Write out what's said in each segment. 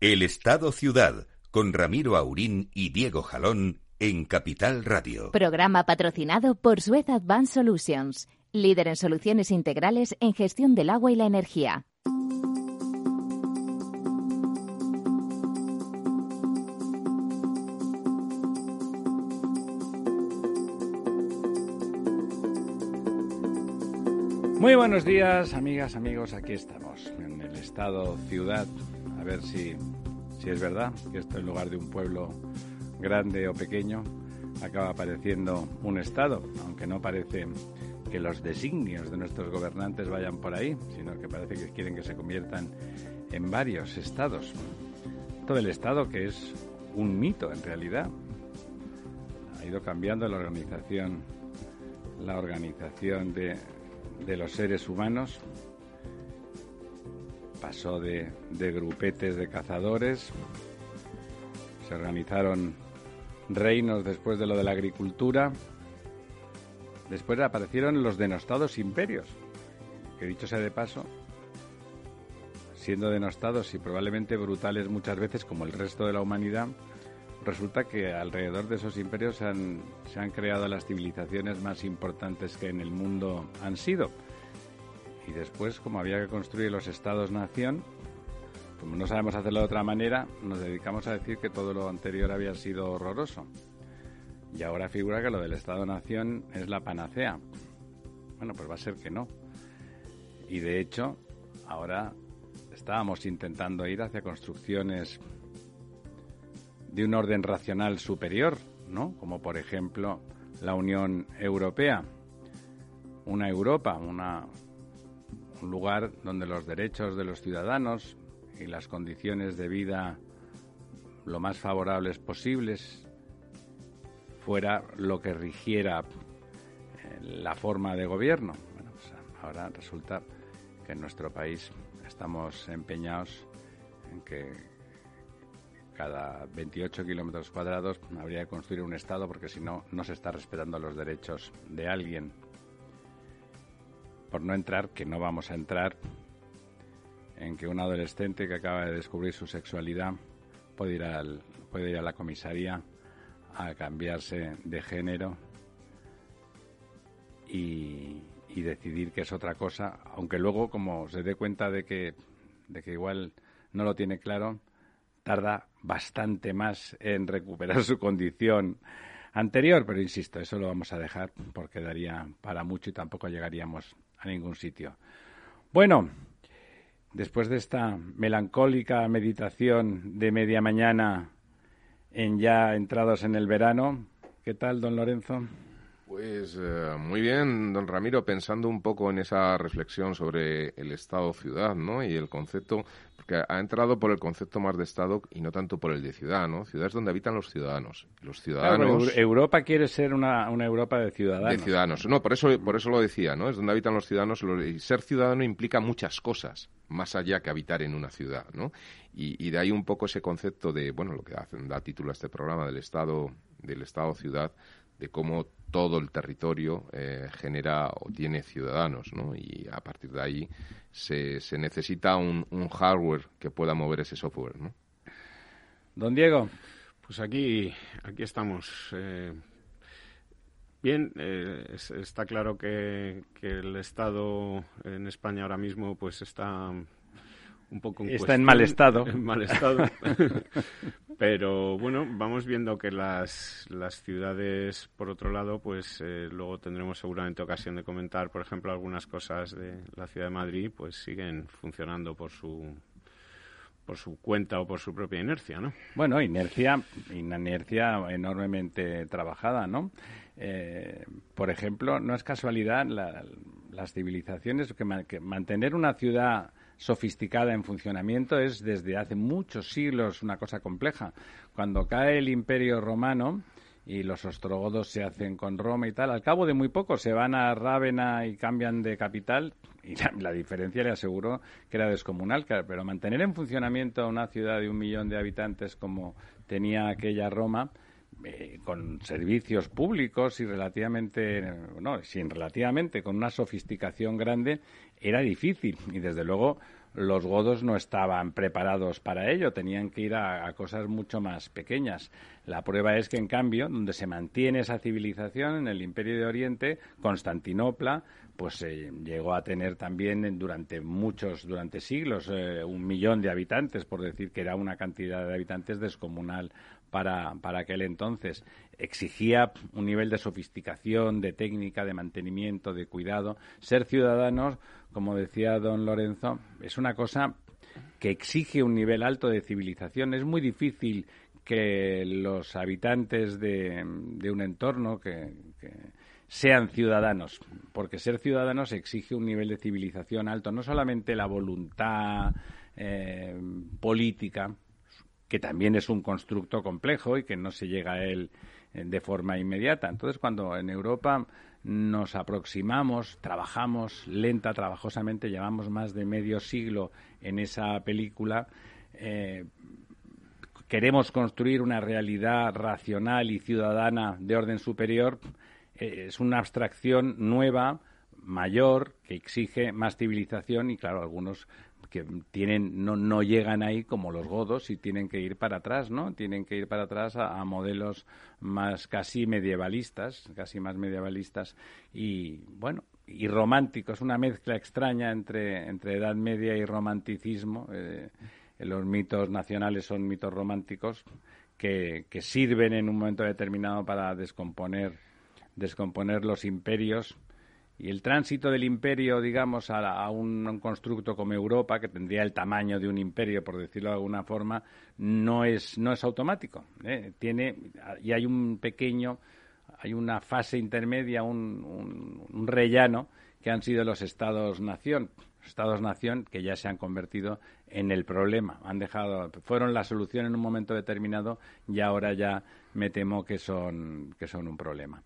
El Estado Ciudad, con Ramiro Aurín y Diego Jalón en Capital Radio. Programa patrocinado por Suez Advanced Solutions, líder en soluciones integrales en gestión del agua y la energía. Muy buenos días, amigas, amigos. Aquí estamos, en el estado ciudad. Ver si, si es verdad que esto en lugar de un pueblo grande o pequeño acaba apareciendo un estado, aunque no parece que los designios de nuestros gobernantes vayan por ahí, sino que parece que quieren que se conviertan en varios estados. Todo el estado que es un mito en realidad. Ha ido cambiando la organización la organización de de los seres humanos. Pasó de, grupetes de cazadores, se organizaron reinos después de lo de la agricultura, después aparecieron los denostados imperios, que dicho sea de paso, siendo denostados y probablemente brutales muchas veces como el resto de la humanidad, resulta que alrededor de esos imperios se han creado las civilizaciones más importantes que en el mundo han sido. Y después, como había que construir los estados-nación, como no sabemos hacerlo de otra manera, nos dedicamos a decir que todo lo anterior había sido horroroso. Y ahora figura que lo del Estado-Nación es la panacea. Bueno, pues va a ser que no. Y de hecho, ahora estábamos intentando ir hacia construcciones de un orden racional superior, ¿no? Como por ejemplo la Unión Europea, una Europa, una, un lugar donde los derechos de los ciudadanos y las condiciones de vida lo más favorables posibles fuera lo que rigiera eh, la forma de gobierno. Bueno, pues ahora resulta que en nuestro país estamos empeñados en que cada 28 kilómetros cuadrados habría que construir un Estado porque si no, no se está respetando los derechos de alguien. Por no entrar, que no vamos a entrar, en que un adolescente que acaba de descubrir su sexualidad puede ir, al, puede ir a la comisaría a cambiarse de género y, decidir que es otra cosa, aunque luego, como se dé cuenta de que, de que igual no lo tiene claro, tarda bastante más en recuperar su condición anterior, pero insisto, eso lo vamos a dejar porque daría para mucho y tampoco llegaríamos ningún sitio. Bueno, después de esta melancólica meditación de media mañana en ya entrados en el verano, ¿qué tal, don Lorenzo? Pues eh, muy bien, don Ramiro, pensando un poco en esa reflexión sobre el Estado-ciudad, ¿no? Y el concepto, porque ha entrado por el concepto más de Estado y no tanto por el de ciudad, ¿no? Ciudad es donde habitan los ciudadanos. Los ciudadanos... Europa quiere ser una, una, Europa de ciudadanos. De ciudadanos. No, por eso, por eso lo decía, ¿no? Es donde habitan los ciudadanos. Y ser ciudadano implica muchas cosas, más allá que habitar en una ciudad, ¿no? Y, y de ahí un poco ese concepto de, bueno, lo que da título a este programa del Estado, del Estado-ciudad, de cómo todo el territorio eh, genera o tiene ciudadanos, ¿no? Y a partir de ahí se, se necesita un, hardware que pueda mover ese software, ¿no? Don Diego. Pues aquí, aquí estamos. Eh, bien, eh, es, está claro que, que, el Estado en España ahora mismo pues está un poco en está en mal estado. En mal estado. Pero bueno, vamos viendo que las, las ciudades, por otro lado, pues eh, luego tendremos seguramente ocasión de comentar, por ejemplo, algunas cosas de la ciudad de Madrid, pues siguen funcionando por su por su cuenta o por su propia inercia, ¿no? Bueno, inercia, inercia enormemente trabajada, ¿no? Eh, por ejemplo, no es casualidad la, las civilizaciones que, que mantener una ciudad sofisticada en funcionamiento es desde hace muchos siglos una cosa compleja. Cuando cae el Imperio Romano y los ostrogodos se hacen con Roma y tal, al cabo de muy poco se van a Rávena y cambian de capital y la, diferencia le aseguro que era descomunal, pero mantener en funcionamiento una ciudad de un millón de habitantes como tenía aquella Roma, eh, con servicios públicos y relativamente, no, sin relativamente, con una sofisticación grande, era difícil. Y desde luego los godos no estaban preparados para ello, tenían que ir a, cosas mucho más pequeñas. La prueba es que, en cambio, donde se mantiene esa civilización, en el Imperio de Oriente, Constantinopla, pues llegó a tener también durante muchos, durante siglos, eh, un millón de habitantes, por decir que era una cantidad de habitantes descomunal para, para aquel entonces. Exigía un nivel de sofisticación, de técnica, de mantenimiento, de cuidado. Ser ciudadanos como decía don Lorenzo, es una cosa que exige un nivel alto de civilización. Es muy difícil que los habitantes de, un entorno que, sean ciudadanos, porque ser ciudadanos exige un nivel de civilización alto, no solamente la voluntad eh, política, que también es un constructo complejo y que no se llega a él de forma inmediata. Entonces, cuando en Europa nos aproximamos, trabajamos lenta, trabajosamente, llevamos más de medio siglo en esa película. Eh, queremos construir una realidad racional y ciudadana de orden superior. Eh, es una abstracción nueva, mayor, que exige más civilización y, claro, algunos que tienen no, no llegan ahí como los godos y tienen que ir para atrás, ¿no? Tienen que ir para atrás a, modelos más casi medievalistas, casi más medievalistas y bueno, y románticos, una mezcla extraña entre, entre Edad Media y romanticismo. Eh, los mitos nacionales son mitos románticos que, que sirven en un momento determinado para descomponer descomponer los imperios y el tránsito del imperio, digamos, a, un, constructo como Europa, que tendría el tamaño de un imperio, por decirlo de alguna forma, no es, no es automático. ¿eh? Tiene, y hay un pequeño, hay una fase intermedia, un, un, rellano, que han sido los estados-nación. Estados-nación que ya se han convertido en el problema. Han dejado, fueron la solución en un momento determinado y ahora ya me temo que son, que son un problema.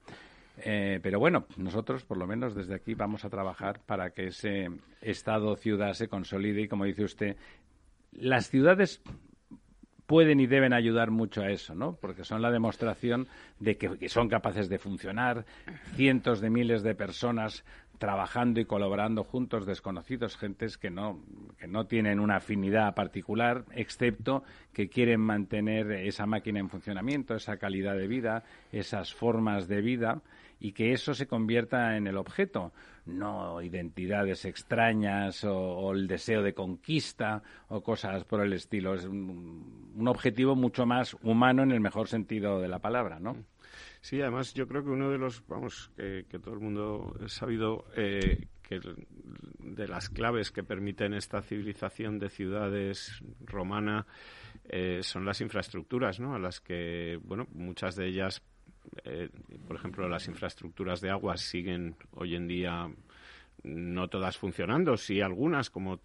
Eh, pero bueno, nosotros por lo menos desde aquí vamos a trabajar para que ese Estado-ciudad se consolide y como dice usted, las ciudades pueden y deben ayudar mucho a eso, ¿no? Porque son la demostración de que, son capaces de funcionar, cientos de miles de personas trabajando y colaborando juntos, desconocidos, gentes que no, que no tienen una afinidad particular, excepto que quieren mantener esa máquina en funcionamiento, esa calidad de vida, esas formas de vida y que eso se convierta en el objeto, no identidades extrañas o, el deseo de conquista o cosas por el estilo. Es un, objetivo mucho más humano en el mejor sentido de la palabra, ¿no? Sí, además yo creo que uno de los, vamos, que, todo el mundo ha sabido eh, que de las claves que permiten esta civilización de ciudades romana eh, son las infraestructuras, ¿no? A las que, bueno, muchas de ellas eh, por ejemplo, las infraestructuras de agua siguen hoy en día no todas funcionando, sí algunas como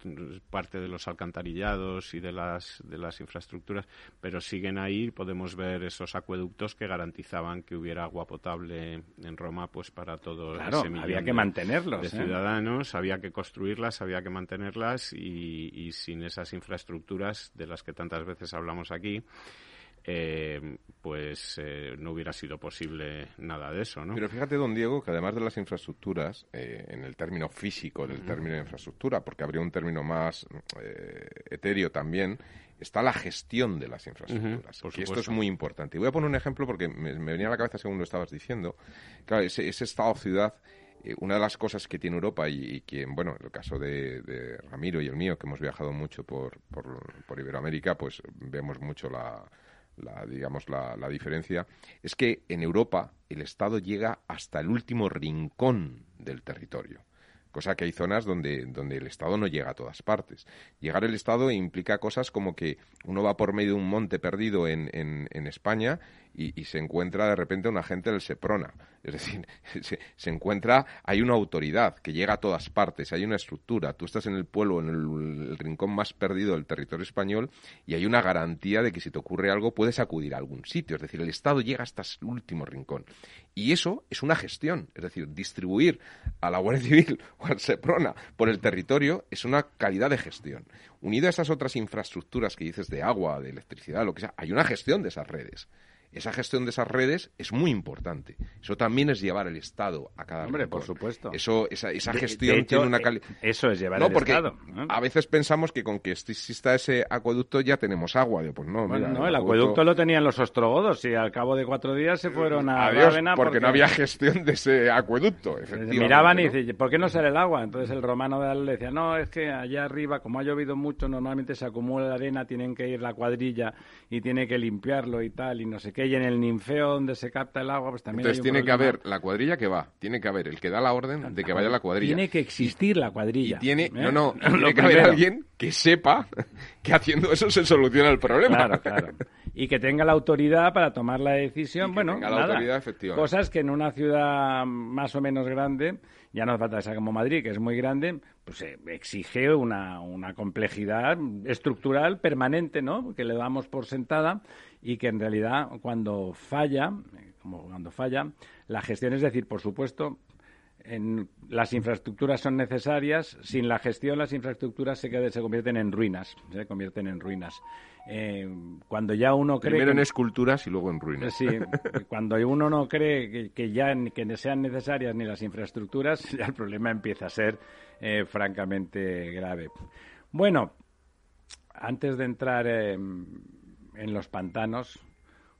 parte de los alcantarillados y de las de las infraestructuras, pero siguen ahí. Podemos ver esos acueductos que garantizaban que hubiera agua potable en Roma, pues para todo claro, había que mantenerlos, de, ¿eh? ciudadanos, había que construirlas, había que mantenerlas y, y sin esas infraestructuras de las que tantas veces hablamos aquí eh, pues eh, no hubiera sido posible nada de eso, ¿no? Pero fíjate, don Diego, que además de las infraestructuras, eh, en el término físico del término de infraestructura, porque habría un término más etéreo también, está la gestión de las infraestructuras. y esto es muy importante. Y voy a poner un ejemplo porque me, venía a la cabeza según lo estabas diciendo. Claro, ese, estado-ciudad una de las cosas que tiene Europa y, que, bueno, en el caso de, Ramiro y el mío, que hemos viajado mucho por, por Iberoamérica, pues vemos mucho la, la, digamos, la, la diferencia, es que en Europa el Estado llega hasta el último rincón del territorio cosa que hay zonas donde, donde el Estado no llega a todas partes. Llegar el Estado implica cosas como que uno va por medio de un monte perdido en, en, en España y, se encuentra de repente un agente del SEPRONA. Es decir, se, encuentra, hay una autoridad que llega a todas partes, hay una estructura. Tú estás en el pueblo, en el, rincón más perdido del territorio español y hay una garantía de que si te ocurre algo puedes acudir a algún sitio. Es decir, el Estado llega hasta el último rincón. Y eso es una gestión. Es decir, distribuir a la Guardia Civil o al SEPRONA por el territorio es una calidad de gestión. Unido a esas otras infraestructuras que dices de agua, de electricidad, lo que sea, hay una gestión de esas redes esa gestión de esas redes es muy importante. Eso también es llevar el Estado a cada Hombre, por supuesto. Eso, esa, esa gestión tiene una calidad. Eh, eso es llevar no, el porque Estado. A veces pensamos que con que exista ese acueducto ya tenemos agua. Pues no, bueno, mira, no, el acueducto... lo tenían los ostrogodos y al cabo de cuatro días se fueron a Adiós, Rávena porque, no había gestión de ese acueducto. Efectivamente, Miraban y ¿no? dicen, ¿por qué no sale el agua? Entonces el romano de Al le decía, no, es que allá arriba, como ha llovido mucho, normalmente se acumula la arena, tienen que ir la cuadrilla y tiene que limpiarlo y tal, y no sé qué. Y en el ninfeo donde se capta el agua, pues también Entonces hay un tiene que haber la cuadrilla que va, tiene que haber el que da la orden de que vaya la cuadrilla. Tiene que existir la Y cuadrilla. tiene, ¿eh? no, no, tiene que haber alguien que sepa que haciendo eso se soluciona el problema. Claro, claro. Y que tenga la autoridad para tomar la decisión. Y que bueno, tenga la nada. autoridad, efectivamente. Cosas que en una ciudad más o menos grande, ya no hace falta que sea como Madrid, que es muy grande, pues eh, exige una, una complejidad estructural permanente, ¿no? Que le damos por sentada y que en realidad cuando falla, como cuando falla, la gestión es decir, por supuesto, en- las infraestructuras son necesarias. Sin la gestión, las infraestructuras se, convierten en ruinas. Se convierten en ruinas. Eh, cuando ya uno cree Primero que- en esculturas y luego en ruinas. Sí, cuando uno no cree que, que ya que sean necesarias ni las infraestructuras, ya el problema empieza a ser eh, francamente grave. Bueno, antes de entrar eh, en los pantanos,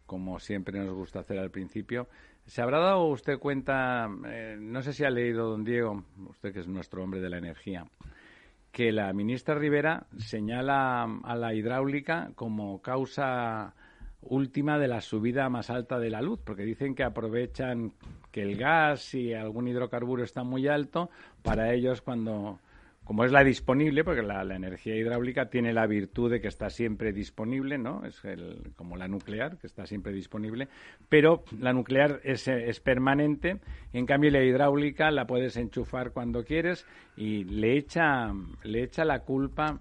como siempre nos gusta hacer al principio, ¿se habrá dado usted cuenta, eh, no sé si ha leído don Diego, usted que es nuestro hombre de la energía, que la ministra Rivera señala a la hidráulica como causa última de la subida más alta de la luz, porque dicen que aprovechan que el gas y algún hidrocarburo está muy alto para ellos cuando como es la disponible, porque la, energía hidráulica tiene la virtud de que está siempre disponible, ¿no? Es el- como la nuclear, que está siempre disponible, pero la nuclear es, es permanente, en cambio la hidráulica la puedes enchufar cuando quieres y le echa, le echa la culpa,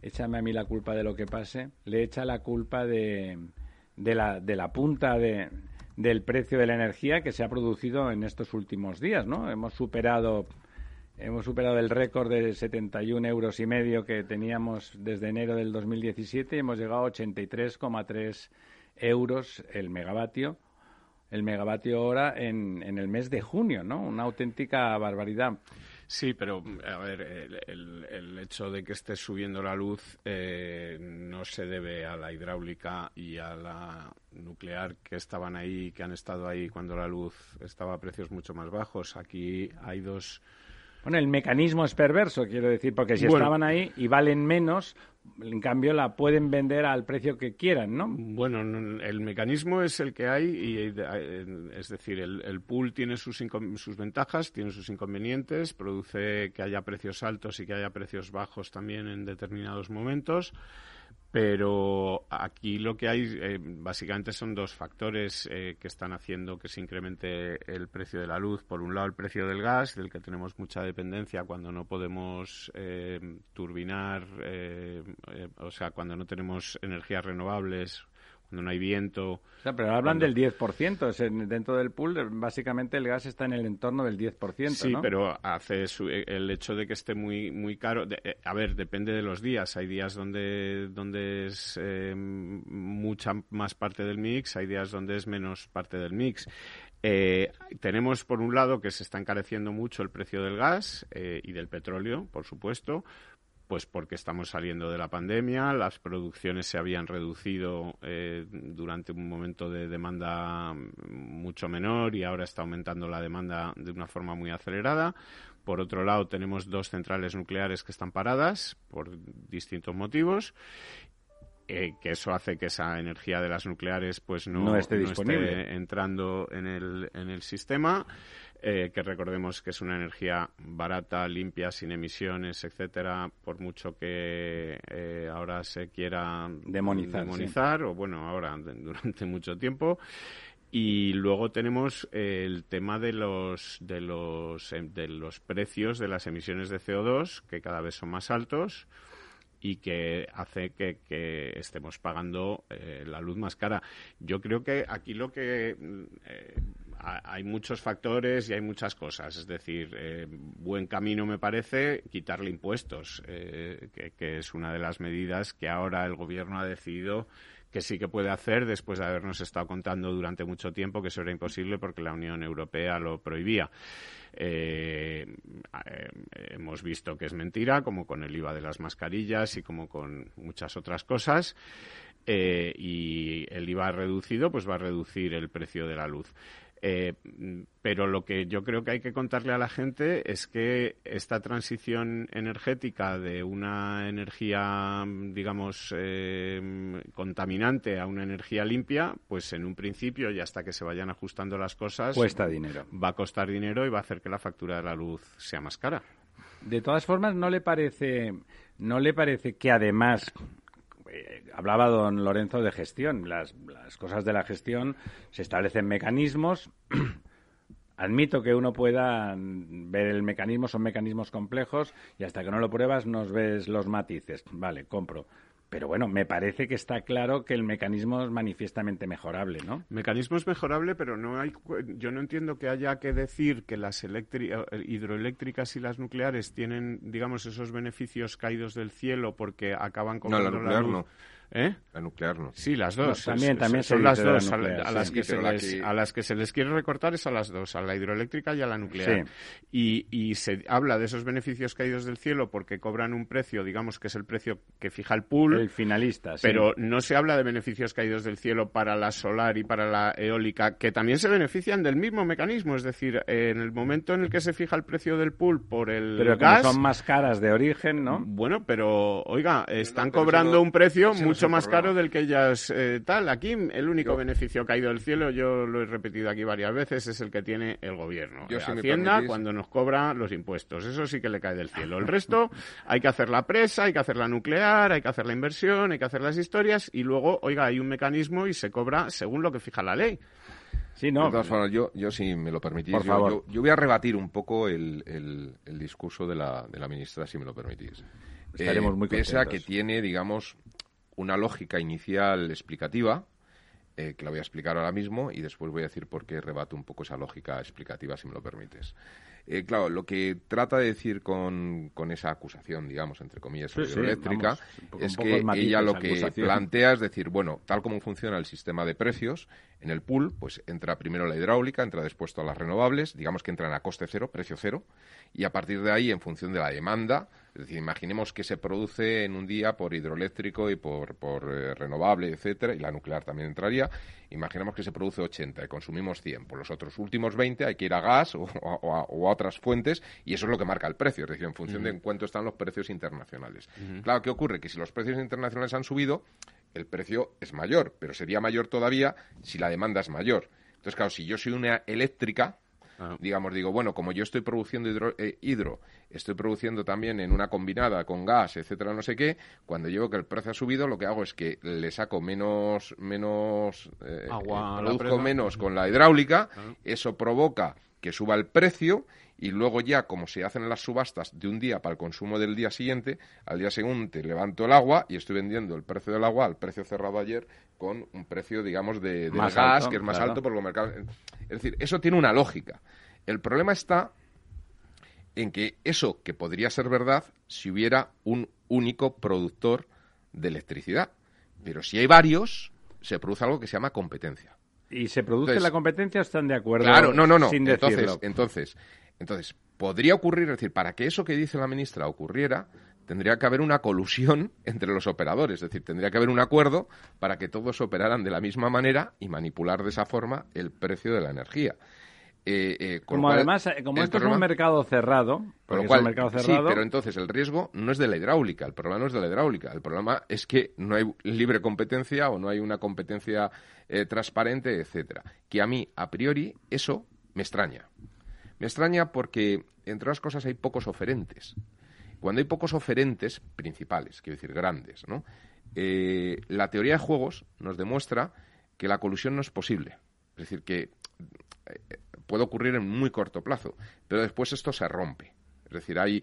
échame a mí la culpa de lo que pase, le echa la culpa de, de, la, de la punta de, del precio de la energía que se ha producido en estos últimos días, ¿no? Hemos superado Hemos superado el récord de 71 euros y medio que teníamos desde enero del 2017 y hemos llegado a 83,3 euros el megavatio, el megavatio hora en, en el mes de junio, ¿no? Una auténtica barbaridad. Sí, pero a ver, el, el- hecho de que esté subiendo la luz eh, no se debe a la hidráulica y a la nuclear que estaban ahí, que han estado ahí cuando la luz estaba a precios mucho más bajos. Aquí hay dos. Bueno, el mecanismo es perverso, quiero decir, porque si Bueno. estaban ahí y valen menos, en cambio la pueden vender al precio que quieran, ¿no? Bueno, el mecanismo es el que hay y eh, es decir, el, el pool tiene sus, sus ventajas, tiene sus inconvenientes, produce que haya precios altos y que haya precios bajos también en determinados momentos. Pero aquí lo que hay eh, básicamente son dos factores eh, que están haciendo que se incremente el precio de la luz. Por un lado, el precio del gas, del que tenemos mucha dependencia cuando no podemos eh, turbinar, eh, eh, o sea, cuando no tenemos energías renovables, cuando no hay viento. O sea, pero hablan Cuando- del 10%, es en- dentro del pool básicamente el gas está en el entorno del 10%, Sí, ¿no? pero hace su- el hecho de que esté muy muy caro. de- eh, a ver, depende de los días. Hay días donde donde es eh, mucha más parte del mix, hay días donde es menos parte del mix. Eh, tenemos por un lado que se está encareciendo mucho el precio del gas eh, y del petróleo, por supuesto, pues porque estamos saliendo de la pandemia, las producciones se habían reducido eh, durante un momento de demanda mucho menor y ahora está aumentando la demanda de una forma muy acelerada. Por otro lado, tenemos dos centrales nucleares que están paradas por distintos motivos. eh, que eso hace que esa energía de las nucleares pues no, No esté no disponible. entrando en el, en el sistema eh, que recordemos que es una energía barata, limpia, sin emisiones, etcétera, por mucho que eh, ahora se quiera Demonizar, demonizar, o bueno, ahora durante mucho tiempo. Y luego tenemos eh, el tema de los de los em, de los precios de las emisiones de CO2 que cada vez son más altos y que hace que, que estemos pagando eh, la luz más cara. Yo creo que aquí lo que eh, hay muchos factores y hay muchas cosas. Es decir, buen camino me parece quitarle impuestos, que, que es una de las medidas que ahora el Gobierno ha decidido que sí que puede hacer después de habernos estado contando durante mucho tiempo que eso era imposible porque la Unión Europea lo prohibía. Eh, eh, hemos visto que es mentira, como con el IVA de las mascarillas y como con muchas otras cosas. Eh, y el IVA reducido, pues va a reducir el precio de la luz. Eh, pero lo que yo creo que hay que contarle a la gente es que esta transición energética de una energía, digamos, eh, contaminante a una energía limpia, pues en un principio y hasta que se vayan ajustando las cosas, cuesta dinero. Va a costar dinero y va a hacer que la factura de la luz sea más cara. De todas formas, no le parece, no le parece que además hablaba don Lorenzo de gestión. Las, las cosas de la gestión se establecen mecanismos. Admito que uno pueda ver el mecanismo, son mecanismos complejos y hasta que no lo pruebas nos ves los matices. Vale, compro. Pero bueno, me parece que está claro que el mecanismo es manifiestamente mejorable, ¿no? Mecanismo es mejorable, pero no hay, yo no entiendo que haya que decir que las eh, hidroeléctricas y las nucleares tienen, digamos, esos beneficios caídos del cielo porque acaban con no, la nuclear No. ¿Eh? La nuclear no. Sí, las dos. también, también son las dos. a, las que se les, a las que se les quiere recortar es a las dos, a la hidroeléctrica y a la nuclear. Y, y se habla de esos beneficios caídos del cielo porque cobran un precio, digamos que es el precio que fija el pool. El finalista, Pero no se habla de beneficios caídos del cielo para la solar y para la eólica, que también se benefician del mismo mecanismo. Es decir, en el momento en el que se fija el precio del pool por el pero gas. son más caras de origen, ¿no? Bueno, pero, oiga, están cobrando un precio mucho más caro del que ellas eh, tal. Aquí el único beneficio caído del cielo, yo lo he repetido aquí varias veces, es el que tiene el gobierno. Yo, Hacienda cuando nos cobra los impuestos. Eso sí que le cae del cielo. El resto hay que hacer la presa, hay que hacer la nuclear, hay que hacer la inversión, hay que hacer las historias y luego, oiga, hay un mecanismo y se cobra según lo que fija la ley. Sí, no. De todas formas, yo, yo si me lo permitís, yo, yo, voy a rebatir un poco el, el, discurso de la, de la ministra, si me lo permitís. Estaremos muy contentos. Pese a que tiene, digamos, una lógica inicial explicativa, eh, que la voy a explicar ahora mismo, y después voy a decir por qué rebato un poco esa lógica explicativa, si me lo permites. Eh, claro, lo que trata de decir con, con esa acusación, digamos, entre comillas, hidroeléctrica, es que ella lo que plantea es decir, bueno, tal como funciona el sistema de precios, en el pool, pues entra primero la hidráulica, entra después todas las renovables, digamos que entran a coste cero, precio cero, y a partir de ahí, en función de la demanda, es decir, imaginemos que se produce en un día por hidroeléctrico y por, por eh, renovable, etcétera, y la nuclear también entraría, imaginemos que se produce 80 y consumimos 100, por los otros últimos 20 hay que ir a gas o, a, otras fuentes, y eso es lo que marca el precio, es decir, en función de en cuánto están los precios internacionales. Claro, ¿qué ocurre? Que si los precios internacionales han subido, el precio es mayor, pero sería mayor todavía si la demanda es mayor. Entonces, claro, si yo soy una eléctrica, digamos, digo, bueno, como yo estoy produciendo eh, hidro, estoy produciendo también en una combinada con gas, etcétera, no sé qué, cuando llevo que el precio ha subido, lo que hago es que le saco menos, menos, eh, Agua, produzco menos con la hidráulica, eso provoca que suba el precio y luego ya, como se hacen las subastas de un día para el consumo del día siguiente, al día siguiente levanto el agua y estoy vendiendo el precio del agua al precio cerrado ayer con un precio, digamos, de, gas, que es más alto por los mercados. Es decir, eso tiene una lógica. El problema está en que eso que podría ser verdad si hubiera un único productor de electricidad. Pero si hay varios, se produce algo que se llama competencia. ¿Y se produce la competencia están de acuerdo? Claro, no, no, no. entonces, entonces, entonces, podría ocurrir, es decir, para que eso que dice la ministra ocurriera, tendría que haber una colusión entre los operadores, es decir, tendría que haber un acuerdo para que todos operaran de la misma manera y manipular de esa forma el precio de la energía. Eh, eh, como además, eh, como esto es un mercado cerrado, lo cual, sí, pero entonces el riesgo no es de la hidráulica, el problema no es de la hidráulica, el problema es que no hay libre competencia o no hay una competencia transparente, etcétera. Que a mí, a priori, eso me extraña. Me extraña porque, entre otras cosas, hay pocos oferentes. Cuando hay pocos oferentes principales, quiero decir grandes, ¿no? La teoría de juegos nos demuestra que la colusión no es posible. Es decir, que puede ocurrir en muy corto plazo, pero después esto se rompe. Es decir, hay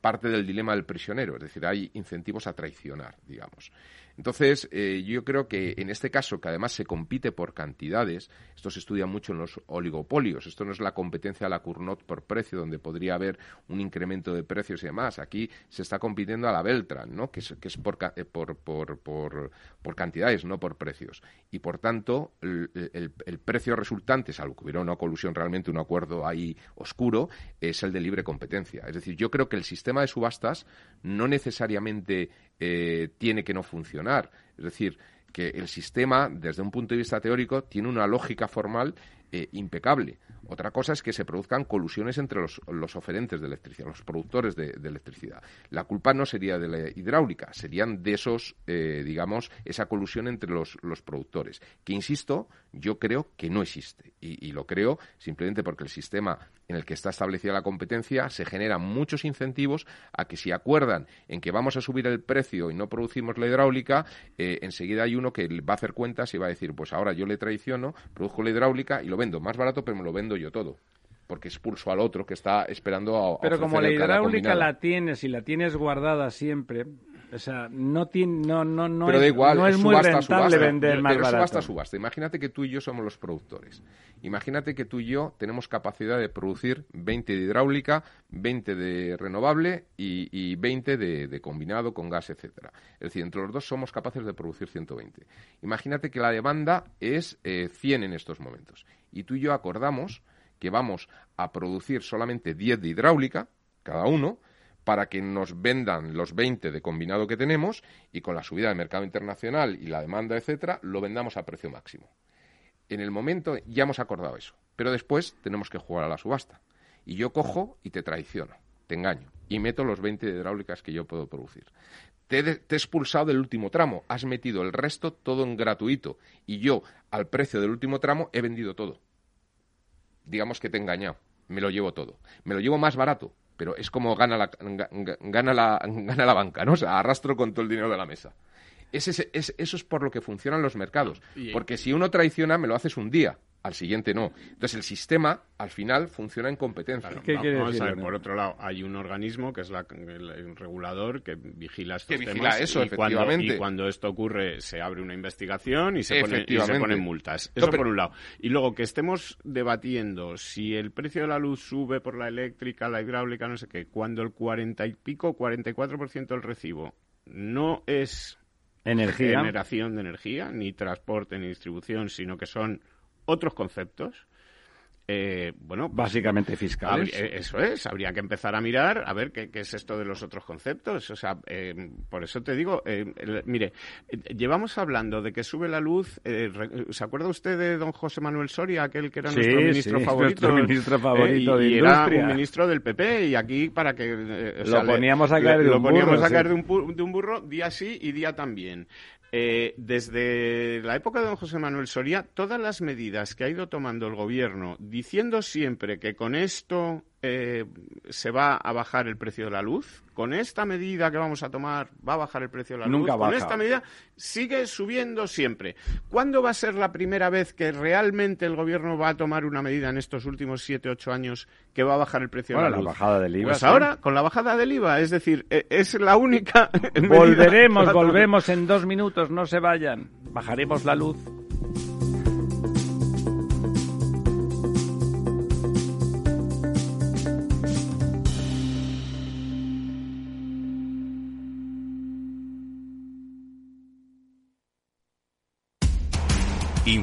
parte del dilema del prisionero, es decir, hay incentivos a traicionar, digamos. Entonces, eh, yo creo que en este caso, que además se compite por cantidades, esto se estudia mucho en los oligopolios, esto no es la competencia de la Cournot por precio, donde podría haber un incremento de precios y demás. Aquí se está compitiendo a la Beltran, ¿no? que es, que es por, eh, por, por, por, cantidades, no por precios. Y por tanto, el, el, precio resultante, salvo que hubiera una colusión realmente, un acuerdo ahí oscuro, es el de libre competencia. Es decir, yo creo que el sistema de subastas no necesariamente eh, tiene que no funcionar. Es decir, que el sistema, desde un punto de vista teórico, tiene una lógica formal eh, impecable. Otra cosa es que se produzcan colusiones entre los, oferentes de electricidad, los productores de, electricidad. La culpa no sería de la hidráulica, serían de esos, eh, digamos, esa colusión entre los, productores, que, insisto, yo creo que no existe. Y, lo creo simplemente porque el sistema en el que está establecida la competencia se generan muchos incentivos a que si acuerdan en que vamos a subir el precio y no producimos la hidráulica, eh, enseguida hay uno que va a hacer cuentas y va a decir, pues ahora yo le traiciono, produzco la hidráulica y lo vendo más barato, pero me lo vendo yo todo porque expulso al otro que está esperando a. Pero como la hidráulica la tienes y la tienes guardada siempre, o sea, no tiene, no, no, no, pero da igual, no es muy rentable vender más pero barato. subasta, subasta. Imagínate que tú y yo somos los productores. Imagínate que tú y yo tenemos capacidad de producir 20 de hidráulica, 20 de renovable y, y 20 de, combinado con gas, etcétera. Es decir, entre los dos somos capaces de producir 120. Imagínate que la demanda es 100 eh, en estos momentos. Y tú y yo acordamos que vamos a producir solamente 10 de hidráulica, cada uno, para que nos vendan los 20 de combinado que tenemos y con la subida del mercado internacional y la demanda, etcétera, lo vendamos a precio máximo. En el momento ya hemos acordado eso, pero después tenemos que jugar a la subasta. Y yo cojo y te traiciono, te engaño y meto los 20 de hidráulicas que yo puedo producir. Te, te, he expulsado del último tramo, has metido el resto todo en gratuito y yo al precio del último tramo he vendido todo. Digamos que te he engañado, me lo llevo todo. Me lo llevo más barato, pero es como gana la, gana la, gana la banca, ¿no? O sea, arrastro con todo el dinero de la mesa. Es, es, eso es por lo que funcionan los mercados. Porque si uno traiciona, me lo haces un día al siguiente no. Entonces el sistema al final funciona en competencia. vamos a ver, por otro lado, hay un organismo que es el, regulador que vigila estos que vigila eso, y efectivamente. Cuando, y cuando esto ocurre se abre una investigación y se, pone, y se ponen multas. Eso por un lado. Y luego que estemos debatiendo si el precio de la luz sube por la eléctrica, la hidráulica, no sé qué, cuando el cuarenta y pico, 44% del recibo no es energía. generación de energía, ni transporte, ni distribución, sino que son otros conceptos. Eh, bueno, pues, básicamente fiscales. Eh, eso es, habría que empezar a mirar a ver qué, es esto de los otros conceptos. O sea, eh, por eso te digo, mire, llevamos hablando de que sube la luz. ¿Se acuerda usted de don José Manuel Soria, aquel que era nuestro ministro favorito? Nuestro ministro favorito de y era un ministro del PP y aquí para que lo poníamos a caer de un lo poníamos a caer de un, de un burro día sí y día también. Eh, desde la época de don José Manuel Soria, todas las medidas que ha ido tomando el gobierno, diciendo siempre que con esto eh, se va a bajar el precio de la luz. Con esta medida que vamos a tomar va a bajar el precio de la Nunca luz. Con esta medida sigue subiendo siempre. ¿Cuándo va a ser la primera vez que realmente el gobierno va a tomar una medida en estos últimos siete, ocho años que va a bajar el precio de la, luz? la bajada del IVA. Pues ahora, con la bajada del IVA, es decir, e, es la única. Volveremos, volvemos en dos minutos, no se vayan. Bajaremos la luz.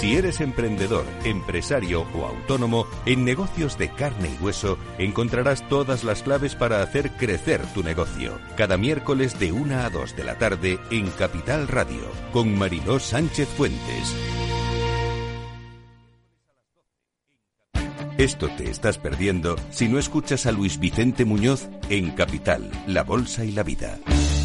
Si eres emprendedor, empresario o autónomo, en negocios de carne y hueso encontrarás todas las claves para hacer crecer tu negocio. Cada miércoles de 1 a 2 de la tarde en Capital Radio, con Mariló Sánchez Fuentes. Esto te estás perdiendo si no escuchas a Luis Vicente Muñoz en Capital, La Bolsa y la Vida.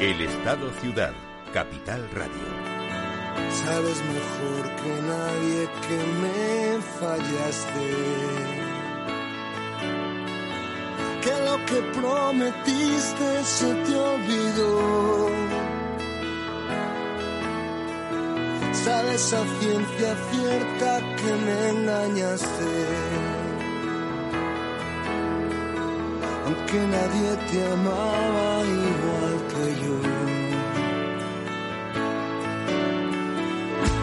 El Estado Ciudad, Capital Radio. Sabes mejor que nadie que me fallaste. Que lo que prometiste se te olvidó. Sabes a ciencia cierta que me engañaste aunque nadie te amaba igual que yo.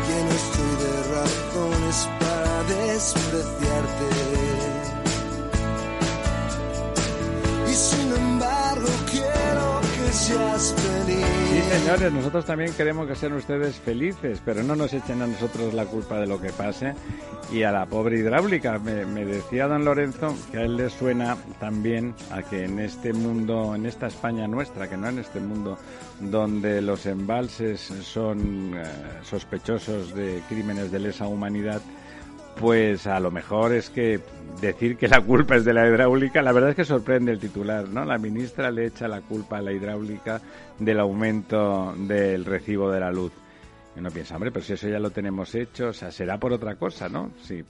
Lleno estoy de razones para despreciarte. Señores, nosotros también queremos que sean ustedes felices, pero no nos echen a nosotros la culpa de lo que pase y a la pobre hidráulica. Me, decía don Lorenzo que a él le suena también a que en este mundo, en esta España nuestra, que no en este mundo donde los embalses son eh, sospechosos de crímenes de lesa humanidad, pues a lo mejor es que decir que la culpa es de la hidráulica, la verdad es que sorprende el titular, ¿no? La ministra le echa la culpa a la hidráulica del aumento del recibo de la luz. Y uno piensa, hombre, pero si eso ya lo tenemos hecho, o sea, será por otra cosa, ¿no? Sí.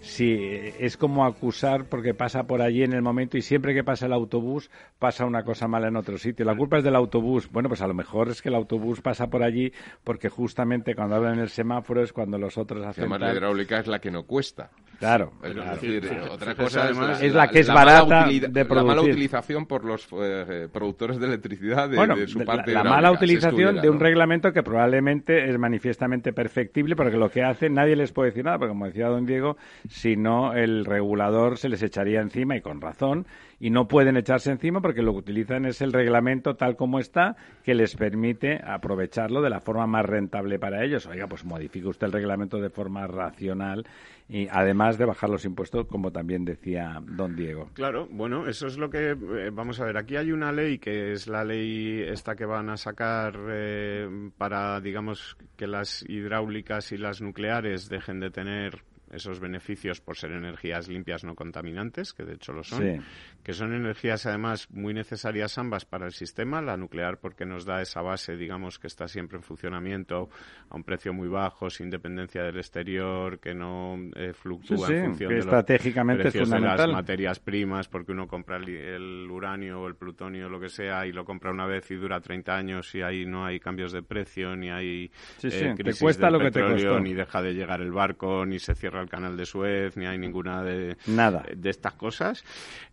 Sí, es como acusar porque pasa por allí en el momento y siempre que pasa el autobús pasa una cosa mala en otro sitio. La culpa es del autobús. Bueno, pues a lo mejor es que el autobús pasa por allí porque justamente cuando hablan en el semáforo es cuando los otros hacen. Además, la hidráulica es la que no cuesta. Claro. Es claro. decir, otra cosa además, es la que es barata de producir. La mala utilización por los eh, productores de electricidad de, bueno, de su parte La, la mala utilización de un reglamento que probablemente es manifiestamente perfectible porque lo que hace nadie les puede decir nada, porque como decía don Diego, si no el regulador se les echaría encima y con razón y no pueden echarse encima porque lo que utilizan es el reglamento tal como está que les permite aprovecharlo de la forma más rentable para ellos. Oiga, pues modifique usted el reglamento de forma racional y además de bajar los impuestos, como también decía don Diego. Claro, bueno, eso es lo que eh, vamos a ver. Aquí hay una ley que es la ley esta que van a sacar eh, para, digamos, que las hidráulicas y las nucleares dejen de tener esos beneficios por ser energías limpias no contaminantes, que de hecho lo son, Sí. que son energías además muy necesarias ambas para el sistema, la nuclear porque nos da esa base, digamos, que está siempre en funcionamiento a un precio muy bajo, sin dependencia del exterior, que no eh, fluctúa Sí, en función de los estratégicamente es precios de las materias primas, porque uno compra el, el uranio o el plutonio, lo que sea, y lo compra una vez y dura 30 años y ahí no hay cambios de precio, ni hay Sí, sí, eh, te crisis cuesta del lo que te petróleo, costó. ni deja de llegar el barco, ni se cierra el canal de Suez, ni hay ninguna de, Nada. de estas cosas.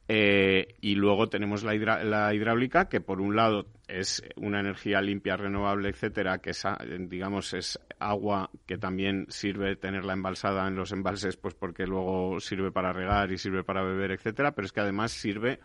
Eh, y luego tenemos la, hidra- la hidráulica, que por un lado es una energía limpia, renovable, etcétera, que es, digamos, es agua que también sirve tenerla embalsada en los embalses, pues porque luego sirve para regar y sirve para beber, etcétera, pero es que además sirve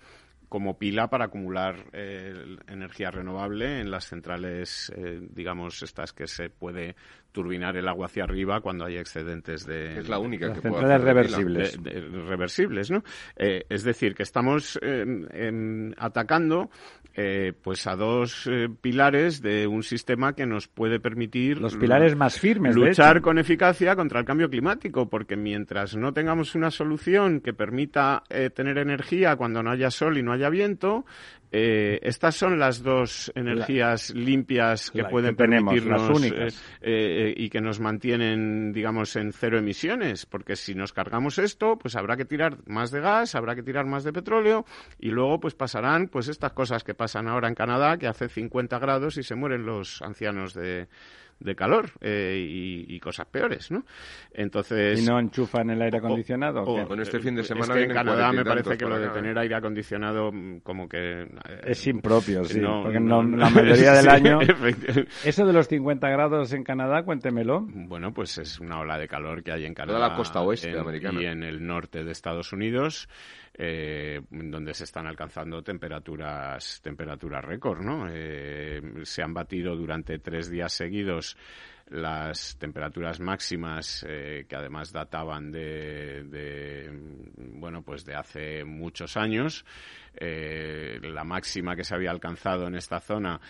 como pila para acumular eh, energía renovable en las centrales, eh, digamos, estas que se puede turbinar el agua hacia arriba cuando hay excedentes de... Es la única Las que puede hacer reversibles. de- de- reversibles, ¿no? Eh, es decir, que estamos eh, em, atacando eh, pues a dos eh, pilares de un sistema que nos puede permitir Los pilares más firmes, luchar con eficacia contra el cambio climático, porque mientras no tengamos una solución que permita eh, tener energía cuando no haya sol y no haya viento, eh, estas son las dos energías limpias que pueden que tenemos, permitirnos eh, eh, y que nos mantienen, digamos, en cero emisiones, porque si nos cargamos esto, pues habrá que tirar más de gas, habrá que tirar más de petróleo y luego pues pasarán pues estas cosas que pasan ahora en Canadá, que hace 50 grados y se mueren los ancianos de, de calor eh, y, cosas peores, ¿no? Entonces... ¿Y no enchufan el aire acondicionado? con este fin de semana es que en Canadá me parece que lo de tener aire acondicionado mm, como que... Eh, es impropio, sí, porque no, la mayoría del año... Eso de los 50 grados en Canadá, cuéntemelo. Bueno, pues es una ola de calor que hay en Canadá. Toda la costa oeste americana. Y en el norte de Estados Unidos eh, donde se están alcanzando temperaturas temperaturas récord, ¿no? Eh, se han batido durante tres días seguidos las temperaturas máximas eh, que además databan de, de, bueno pues de hace muchos años eh, la máxima que se había alcanzado en esta zona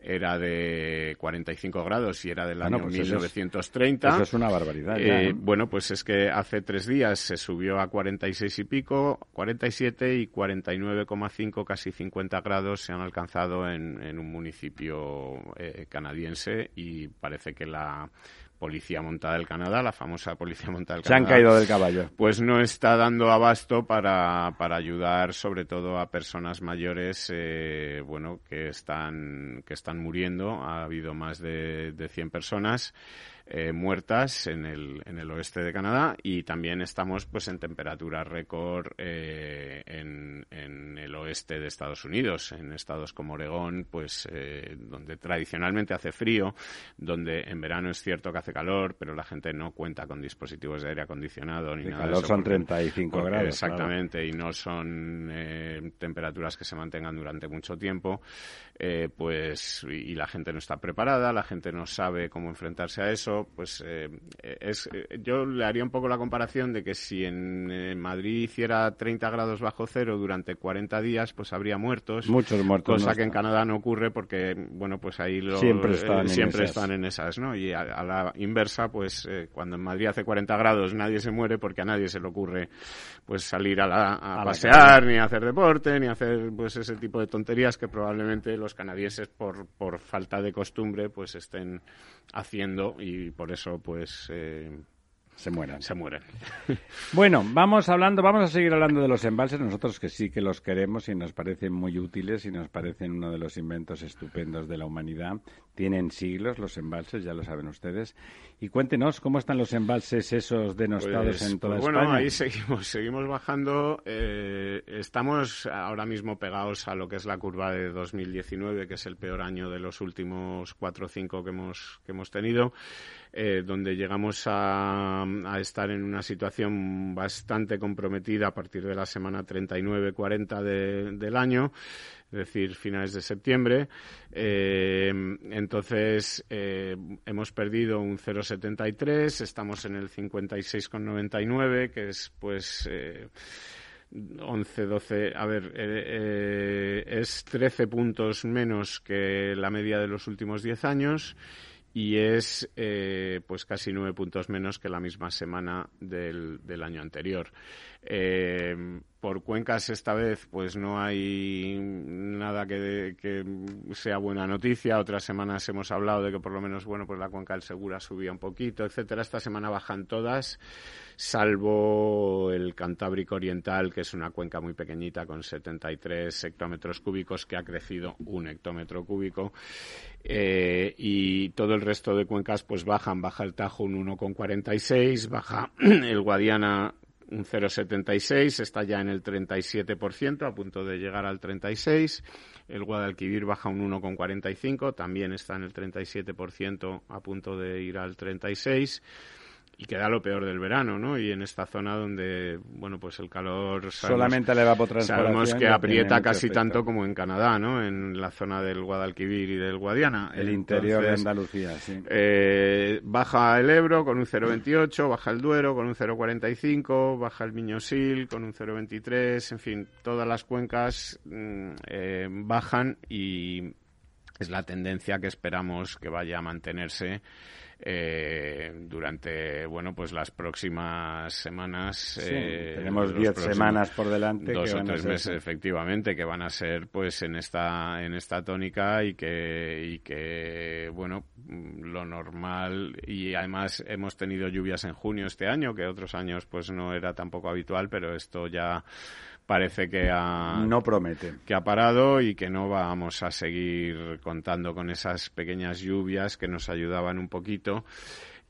era de 45 grados y era del año 1930. Pues eso es, una barbaridad. Eh, bueno, pues es que hace tres días se subió a 46 y pico, 47 y 49,5, casi 50 grados se han alcanzado en, en un municipio eh, canadiense y parece que la Policía Montada del Canadá, la famosa Policía Montada del Canadá. Se han caído del caballo. Pues no está dando abasto para, para ayudar sobre todo a personas mayores, eh, bueno, que están, que están muriendo. Ha habido más de, de 100 personas. Eh, muertas en el, en el oeste de Canadá y también estamos pues en temperaturas récord eh, en, en, el oeste de Estados Unidos, en estados como Oregón, pues eh, donde tradicionalmente hace frío, donde en verano es cierto que hace calor, pero la gente no cuenta con dispositivos de aire acondicionado ni nada. calor de son 35 grados. Exactamente, y no son temperaturas que se mantengan durante mucho tiempo, pues y la gente no está preparada, la gente no sabe cómo enfrentarse a eso pues eh, es, eh, yo le haría un poco la comparación de que si en, Madrid hiciera 30 grados bajo cero durante 40 días, pues habría muertos. Muchos muertos. Cosa que en Canadá no ocurre porque, bueno, pues ahí siempre están, eh, en, siempre esas. están en esas, ¿no? Y a, la inversa, pues cuando en Madrid hace 40 grados nadie se muere porque a nadie se le ocurre pues salir a, la, a, pasear, ni a hacer deporte, ni hacer pues ese tipo de tonterías que probablemente los canadienses por, por falta de costumbre pues estén haciendo y por eso pues eh, se mueran. Se mueren. Bueno, vamos hablando, vamos a seguir hablando de los embalses, nosotros que sí que los queremos y nos parecen muy útiles y nos parecen uno de los inventos estupendos de la humanidad. Tienen siglos los embalses, ya lo saben ustedes. Y cuéntenos cómo están los embalses esos denostados pues, en toda pues España. Bueno, ahí seguimos, seguimos bajando. Eh, estamos ahora mismo pegados a lo que es la curva de 2019, que es el peor año de los últimos cuatro o cinco que hemos, que hemos tenido. Eh, donde llegamos a, a, estar en una situación bastante comprometida a partir de la semana 39-40 de, del año, es decir, finales de septiembre. Eh, entonces, eh, hemos perdido un 0,73, estamos en el 56,99, que es pues... Eh, 11, 12, a ver, eh, eh, es 13 puntos menos que la media de los últimos 10 años y es eh, pues casi nueve puntos menos que la misma semana del, del año anterior. Eh, por cuencas esta vez pues no hay nada que, que, sea buena noticia. Otras semanas hemos hablado de que por lo menos bueno pues la cuenca del Segura subía un poquito, etcétera. Esta semana bajan todas, salvo el Cantábrico Oriental, que es una cuenca muy pequeñita con 73 hectómetros cúbicos que ha crecido un hectómetro cúbico. Eh, y todo el resto de cuencas pues bajan, baja el Tajo un 1,46, baja el Guadiana un 0,76, está ya en el 37%, a punto de llegar al 36%. El Guadalquivir baja un 1,45, también está en el 37%, a punto de ir al 36% y queda lo peor del verano, ¿no? Y en esta zona donde, bueno, pues el calor... Sabemos, Solamente la evapotranspiración... Sabemos que aprieta casi tanto como en Canadá, ¿no? En la zona del Guadalquivir y del Guadiana. El interior de Andalucía, sí. Eh, baja el Ebro con un 0,28, baja el Duero con un 0,45, baja el Miñosil con un 0,23, en fin, todas las cuencas mm, eh, bajan y es la tendencia que esperamos que vaya a mantenerse eh, durante bueno pues las próximas semanas sí, eh, tenemos 10 semanas por delante dos o tres meses efectivamente que van a ser pues en esta en esta tónica y que y que bueno lo normal y además hemos tenido lluvias en junio este año que otros años pues no era tampoco habitual pero esto ya parece que ha no promete. que ha parado y que no vamos a seguir contando con esas pequeñas lluvias que nos ayudaban un poquito.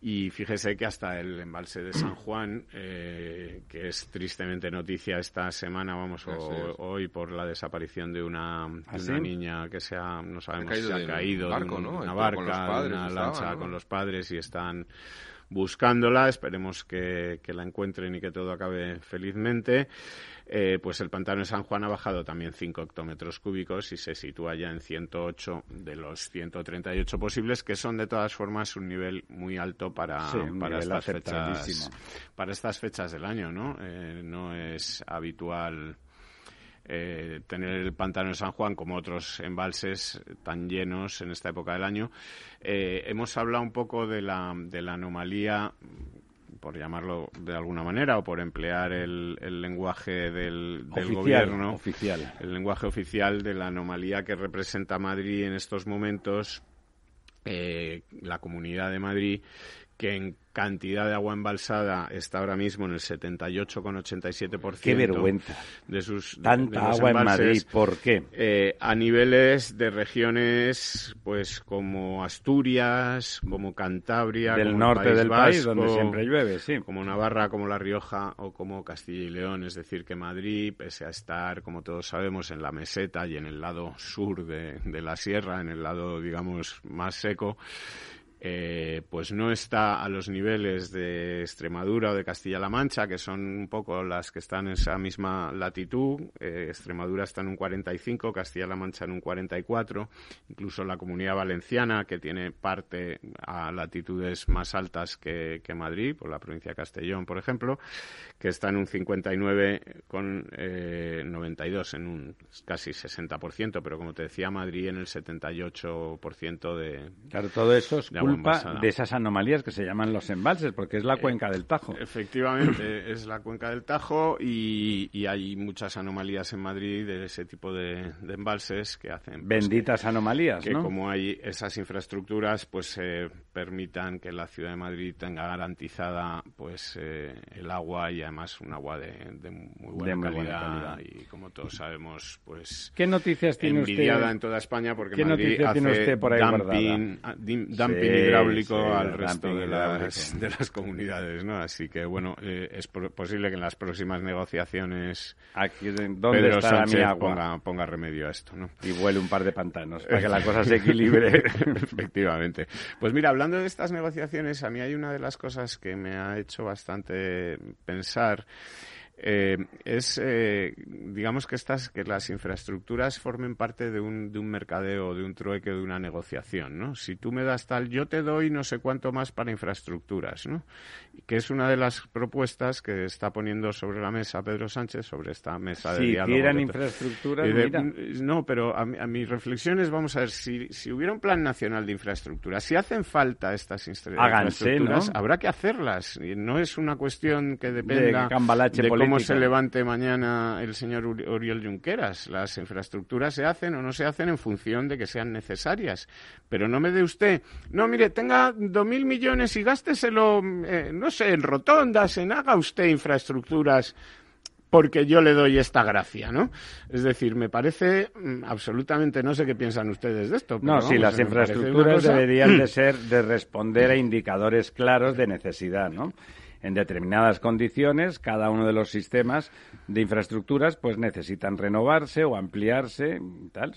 Y fíjese que hasta el embalse de San Juan, eh, que es tristemente noticia esta semana, vamos, hoy por la desaparición de una, ¿Ah, una niña que se ha, no sabemos si se ha caído de una barca, de una lancha con los padres y están buscándola. Esperemos que, que, la encuentren y que todo acabe felizmente. Eh, pues el pantano de San Juan ha bajado también 5 hectómetros cúbicos y se sitúa ya en 108 de los 138 posibles, que son de todas formas un nivel muy alto para, para, estas, fechas, para estas fechas del año. No, eh, no es habitual. Eh, tener el pantano de San Juan como otros embalses tan llenos en esta época del año. Eh, hemos hablado un poco de la, de la anomalía por llamarlo de alguna manera o por emplear el, lenguaje del, gobierno oficial. el lenguaje oficial de la anomalía que representa Madrid en estos momentos eh, la Comunidad de Madrid que en cantidad de agua embalsada está ahora mismo en el 78,87%. ¡Qué vergüenza! De sus Tanta agua en Madrid, ¿por qué? Eh, a niveles de regiones pues como Asturias, como Cantabria, del norte del país, donde siempre llueve, sí. Como Navarra, como La Rioja o como Castilla y León. Es decir, que Madrid, pese a estar, como todos sabemos, en la meseta y en el lado sur de, de la sierra, en el lado, digamos, más seco, eh, pues no está a los niveles de Extremadura o de Castilla-La Mancha, que son un poco las que están en esa misma latitud. Eh, Extremadura está en un 45, Castilla-La Mancha en un 44, incluso la Comunidad Valenciana, que tiene parte a latitudes más altas que, Madrid, por la provincia de Castellón, por ejemplo, que está en un 59 con 92, eh, en un casi 60%, pero como te decía, Madrid en el 78% de. Claro, todo eso es culpa de esas anomalías que se llaman los embalses, porque es la eh, cuenca del Tajo. Efectivamente, es la cuenca del Tajo y, hay muchas anomalías en Madrid de ese tipo de, embalses que hacen... Pues, Benditas anomalías, Que como hay esas infraestructuras, pues eh, permitan que la ciudad de Madrid tenga garantizada pues eh, el agua y además un agua de, muy, buena, calidad, y como todos sabemos, pues... ¿Qué noticias tiene envidiada en toda España porque Madrid hace dumping, dumping hidráulico al resto de las, de las, comunidades, ¿no? Así que, bueno, eh, es posible que en las próximas negociaciones Aquí, ¿dónde Pedro está Sánchez mi agua? Ponga, ponga, remedio a esto, ¿no? Y vuele un par de pantanos para que la cosa se equilibre. Efectivamente. Pues mira, hablando de estas negociaciones, a mí hay una de las cosas que me ha hecho bastante pensar eh, es, eh, digamos que estas, que las infraestructuras formen parte de un, de un mercadeo, de un trueque, de una negociación, ¿no? Si tú me das tal, yo te doy no sé cuánto más para infraestructuras, ¿no? Que es una de las propuestas que está poniendo sobre la mesa Pedro Sánchez, sobre esta mesa de si diálogo. Si eran infraestructuras, No, pero a, mis reflexiones, vamos a ver, si, si hubiera un plan nacional de infraestructuras, si hacen falta estas infraestructuras, habrá que hacerlas. Y no es una cuestión que dependa de, de cómo se levante mañana el señor Uriel Junqueras. Las infraestructuras se hacen o no se hacen en función de que sean necesarias. Pero no me dé usted, no, mire, tenga dos mil millones y gásteselo, eh, no sé, en rotondas, en haga usted infraestructuras porque yo le doy esta gracia, ¿no? Es decir, me parece mm, absolutamente, no sé qué piensan ustedes de esto. no, sí, las infraestructuras deberían de ser, de responder a indicadores claros de necesidad, ¿no? En determinadas condiciones, cada uno de los sistemas de infraestructuras pues necesitan renovarse o ampliarse, tal,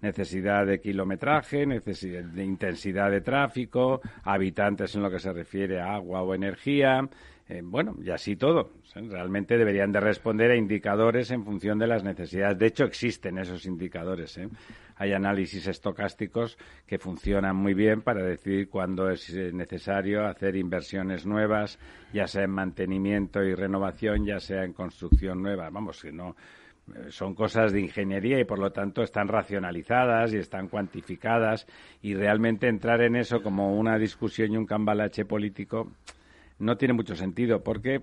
necesidad de kilometraje, necesidad de intensidad de tráfico, habitantes en lo que se refiere a agua o energía, eh, bueno, y así todo. Realmente deberían de responder a indicadores en función de las necesidades. De hecho, existen esos indicadores. ¿eh? Hay análisis estocásticos que funcionan muy bien para decidir cuándo es eh, necesario hacer inversiones nuevas, ya sea en mantenimiento y renovación, ya sea en construcción nueva. Vamos, que no son cosas de ingeniería y por lo tanto están racionalizadas y están cuantificadas y realmente entrar en eso como una discusión y un cambalache político no tiene mucho sentido, porque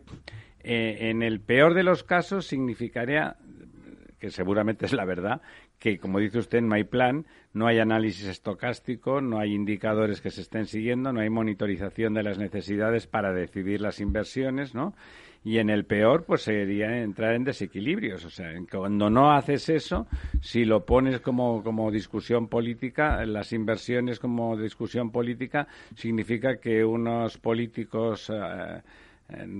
eh, en el peor de los casos significaría, que seguramente es la verdad, que, como dice usted, no hay plan, no hay análisis estocástico, no hay indicadores que se estén siguiendo, no hay monitorización de las necesidades para decidir las inversiones, ¿no? Y en el peor pues sería entrar en desequilibrios. O sea, cuando no haces eso, si lo pones como, como discusión política, las inversiones como discusión política, significa que unos políticos eh,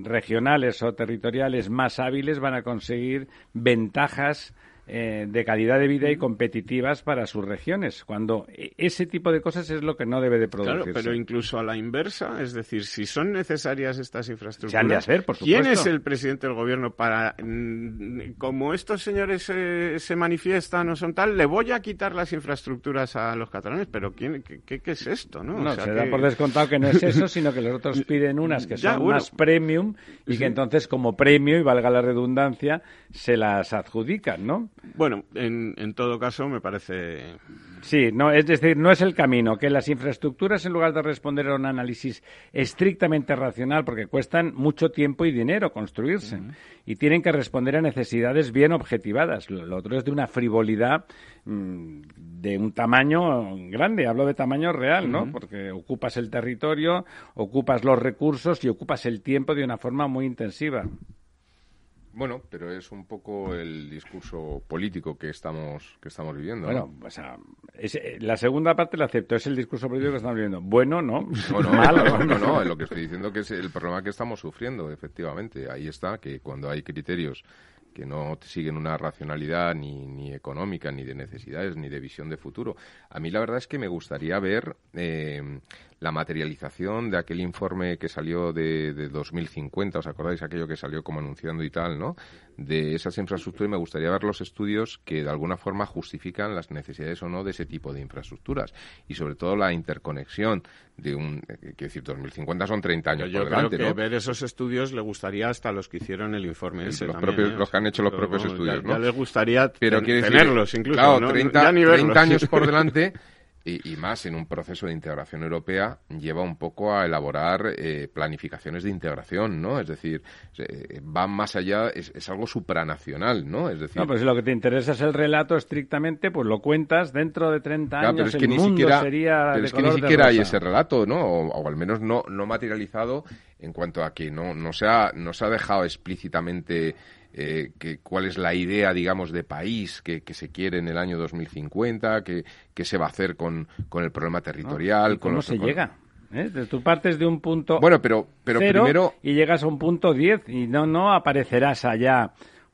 regionales o territoriales más hábiles van a conseguir ventajas eh, de calidad de vida y competitivas para sus regiones, cuando e, ese tipo de cosas es lo que no debe de producirse. Claro, pero incluso a la inversa, es decir, si son necesarias estas infraestructuras, Se han de hacer, por ¿quién es el presidente del gobierno para, mm, como estos señores eh, se manifiestan o son tal, le voy a quitar las infraestructuras a los catalanes? Pero ¿quién, qué, qué- qué es esto? No, No, O sea se da por descontado que no es eso, sino que los otros piden unas que Ya, son bueno. más premium y Sí. que entonces como premio, y valga la redundancia, se las adjudican, ¿no? Bueno, en, en todo caso me parece Sí, no, es decir, no es el camino. Que las infraestructuras, en lugar de responder a un análisis estrictamente racional, porque cuestan mucho tiempo y dinero construirse, y tienen que responder a necesidades bien objetivadas. Lo, lo otro es de una frivolidad mm, de un tamaño grande. Hablo de tamaño real, ¿no? Porque ocupas el territorio, ocupas los recursos y ocupas el tiempo de una forma muy intensiva. Bueno, pero es un poco el discurso político que estamos que estamos viviendo. ¿no? Bueno, o sea, es- eh, la segunda parte la acepto, es el discurso político que estamos viviendo. Bueno, no. No, no, Malo. no, no, no, lo que estoy diciendo que es el problema que estamos sufriendo, efectivamente. Ahí está, que cuando hay criterios que no siguen una racionalidad ni, ni económica, ni de necesidades, ni de visión de futuro. A mí la verdad es que me gustaría ver eh, la materialización de aquel informe que salió de, de 2050, ¿os acordáis aquello que salió como anunciando y tal, ¿no? De esas infraestructuras y me gustaría ver los estudios que de alguna forma justifican las necesidades o no de ese tipo de infraestructuras y sobre todo la interconexión de un, eh, quiero decir, 2050 son 30 años Yo por creo delante, que ¿no? ver esos estudios le gustaría hasta los que hicieron el informe ese los también, propios- ¿eh? los que han hecho los Pero, propios vamos, estudios, ya, ¿no? ya les gustaría Pero ten- decir, tenerlos incluso, claro, ¿no? 30, Ya ni verlos. 30 años por delante y, y más en un proceso de integración europea lleva un poco a elaborar eh, planificaciones de integración, ¿no? Es decir, eh, va más allá, es, es algo supranacional, ¿no? Es decir, No, pues si lo que te interesa es el relato estrictamente, pues lo cuentas dentro de 30 Ya, años. pero es el que ni mundo siquiera, sería pero de es que ni siquiera hay ese relato, ¿no? O, o al menos no, no materializado en cuanto a que no, no, se, ha, no se ha dejado explícitamente eh, que, cuál es la idea, digamos, de país que, que se quiere en el año 2050, que, que se va a hacer con, con el problema territorial. ¿Y con ¿Cómo los- se con- llega? ¿Eh? Tú partes de un punto Bueno, pero, pero cero primero... y llegas a un punto 10 y no, no aparecerás allá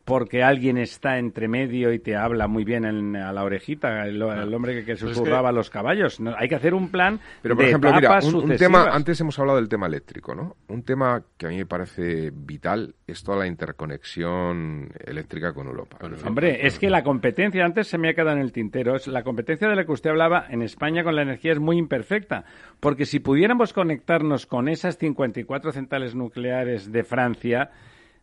porque alguien está entre medio y te habla muy bien en- a la orejita, el, el hombre que, que Pero es susurraba los caballos. No, hay que hacer un plan Pero, por de ejemplo, mira, un, tema, antes hemos hablado del tema eléctrico, ¿no? Un tema que a mí me parece vital es toda la interconexión eléctrica con Europa. Hombre, es que la competencia, antes se me ha quedado en el tintero, es la competencia de la que usted hablaba en España con la energía es muy imperfecta, porque si pudiéramos conectarnos con esas 54 centrales nucleares de Francia,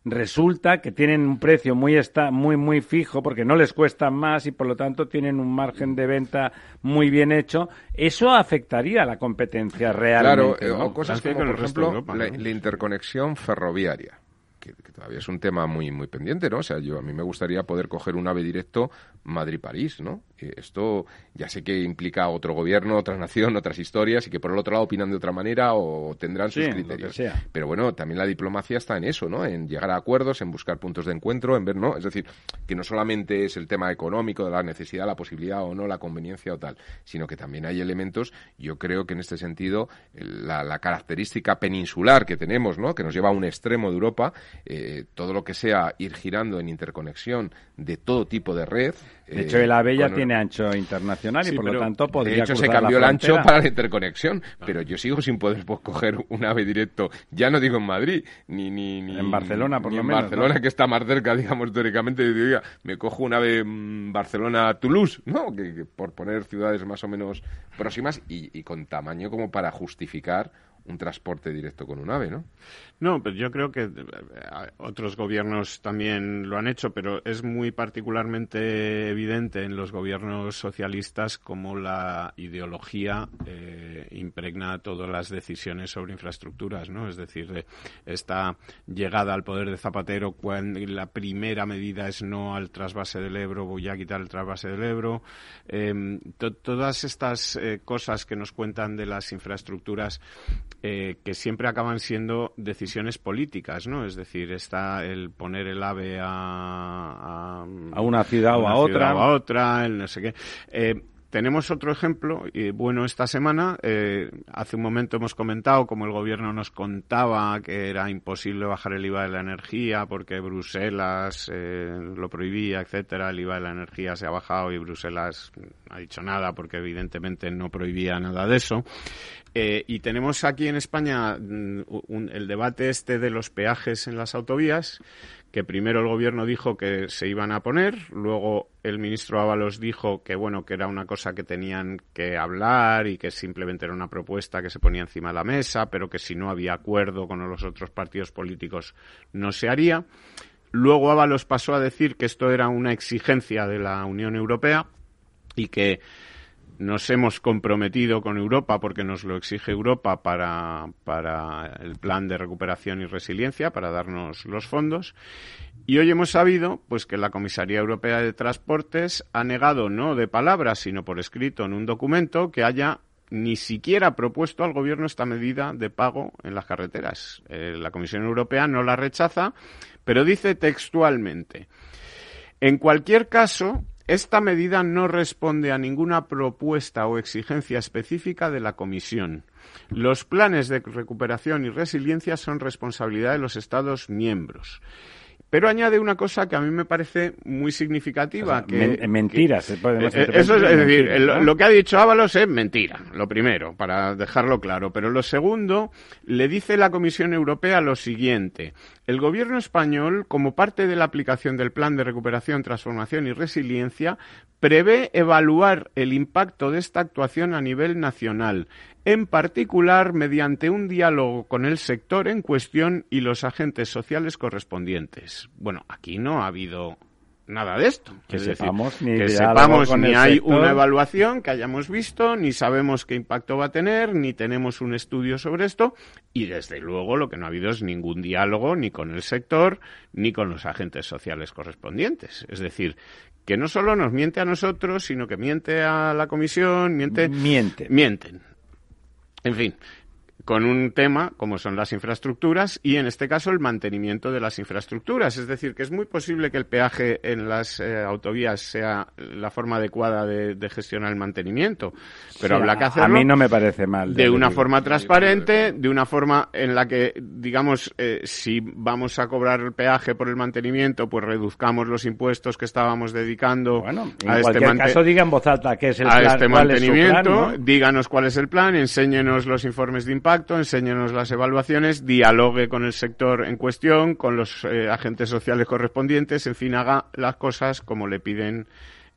resulta que tienen un precio muy esta, muy muy fijo porque no les cuesta más y por lo tanto tienen un margen de venta muy bien hecho, eso afectaría a la competencia Claro, realmente. eh, ¿no? o cosas como, por ejemplo, Europa, la, ¿no? la interconexión ferroviaria, que, que todavía es un tema muy muy pendiente, ¿no? O sea, yo a mí me gustaría poder coger un ave directo Madrid-París, ¿no? Eh, Esto ya sé que implica otro gobierno, otra nación, otras historias y que por el otro lado opinan de otra manera o tendrán sus Sí, criterios. Pero bueno, también la diplomacia está en eso, ¿no? En llegar a acuerdos, en buscar puntos de encuentro, en ver, ¿no? Es decir, que no solamente es el tema económico de la necesidad, la posibilidad o no, la conveniencia o tal, sino que también hay elementos, yo creo que en este sentido, la, la característica peninsular que tenemos, ¿no? Que nos lleva a un extremo de Europa, eh, todo lo que sea ir girando en interconexión de todo tipo de red. De eh, hecho, el AVE ya con- tiene ancho internacional y por lo tanto podría de hecho, se cruzar cambió el ancho para la interconexión, pero yo sigo sin poder pues, coger un ave directo, ya no digo en Madrid, ni, ni, ni En Barcelona, por ni lo en menos, Barcelona, ¿no? que está más cerca, digamos, teóricamente, digo, oiga, me cojo un ave mm, Barcelona-Toulouse, ¿no? Que, que por poner ciudades más o menos próximas y, y con tamaño como para justificar un transporte directo con un ave, ¿no? No, pero yo creo que eh, otros gobiernos también lo han hecho, pero es muy particularmente evidente en los gobiernos socialistas cómo la ideología eh, impregna todas las decisiones sobre infraestructuras, ¿no? Es decir, de esta llegada al poder de Zapatero, cuando la primera medida es no al trasvase del Ebro, voy a quitar el trasvase del Ebro. Eh, to- todas estas eh, cosas que nos cuentan de las infraestructuras eh, que siempre acaban siendo decisiones políticas, ¿no? Es decir, está el poner el ave a, a, una ciudad o a otra. O a otra, el no sé qué. Eh, tenemos otro ejemplo, y bueno, esta semana, eh, hace un momento hemos comentado como el gobierno nos contaba que era imposible bajar el IVA de la energía porque Bruselas eh, lo prohibía, etcétera. El IVA de la energía se ha bajado y Bruselas no ha dicho nada porque evidentemente no prohibía nada de eso. Eh, y tenemos aquí en España mm, el debate este de los peajes en las autovías, que primero el gobierno dijo que se iban a poner, luego el ministro Ábalos dijo que bueno, que era una cosa que tenían que hablar y que simplemente era una propuesta que se ponía encima de la mesa, pero que si no había acuerdo con los otros partidos políticos no se haría. Luego Ábalos pasó a decir que esto era una exigencia de la Unión Europea y que nos hemos comprometido con Europa porque nos lo exige Europa para, para el plan de recuperación y resiliencia, para darnos los fondos. Y hoy hemos sabido pues que la Comisaría Europea de Transportes ha negado no de palabras, sino por escrito en un documento que haya ni siquiera propuesto al gobierno esta medida de pago en las carreteras. Eh, la Comisión Europea no la rechaza, pero dice textualmente en cualquier caso, esta medida no responde a ninguna propuesta o exigencia específica de la Comisión. Los planes de recuperación y resiliencia son responsabilidad de los Estados miembros. Pero añade una cosa que a mí me parece muy significativa. que, mentiras. Eh, eso es, decir, lo que ha dicho Ábalos es mentira, lo primero, para dejarlo claro. Pero lo segundo, le dice la Comisión Europea lo siguiente. El gobierno español, como parte de la aplicación del Plan de Recuperación, Transformación y Resiliencia, prevé evaluar el impacto de esta actuación a nivel nacional en particular mediante un diálogo con el sector en cuestión y los agentes sociales correspondientes. Bueno, aquí no ha habido nada de esto. Que sepamos ni, que sepamos ni hay una evaluación que hayamos visto, ni sabemos qué impacto va a tener, ni tenemos un estudio sobre esto, y desde luego lo que no ha habido es ningún diálogo ni con el sector ni con los agentes sociales correspondientes. Es decir, que no solo nos miente a nosotros, sino que miente a la comisión, miente, miente. mienten. En fin, con un tema como son las infraestructuras y en este caso el mantenimiento de las infraestructuras. Es decir, que es muy posible que el peaje en las eh, autovías sea la forma adecuada de, gestionar el mantenimiento, pero habrá que hacerlo. A mí no me parece mal. De, una forma transparente, de una forma en la que, digamos, eh, si vamos a cobrar el peaje por el mantenimiento, pues reduzcamos los impuestos que estábamos dedicando bueno, en a este cualquier caso digan voz alta qué es el a este mantenimiento, díganos cuál es el plan, enséñenos los informes de impacto enséñenos las evaluaciones, dialogue con el sector en cuestión, con los eh, agentes sociales correspondientes, en fin, haga las cosas como le piden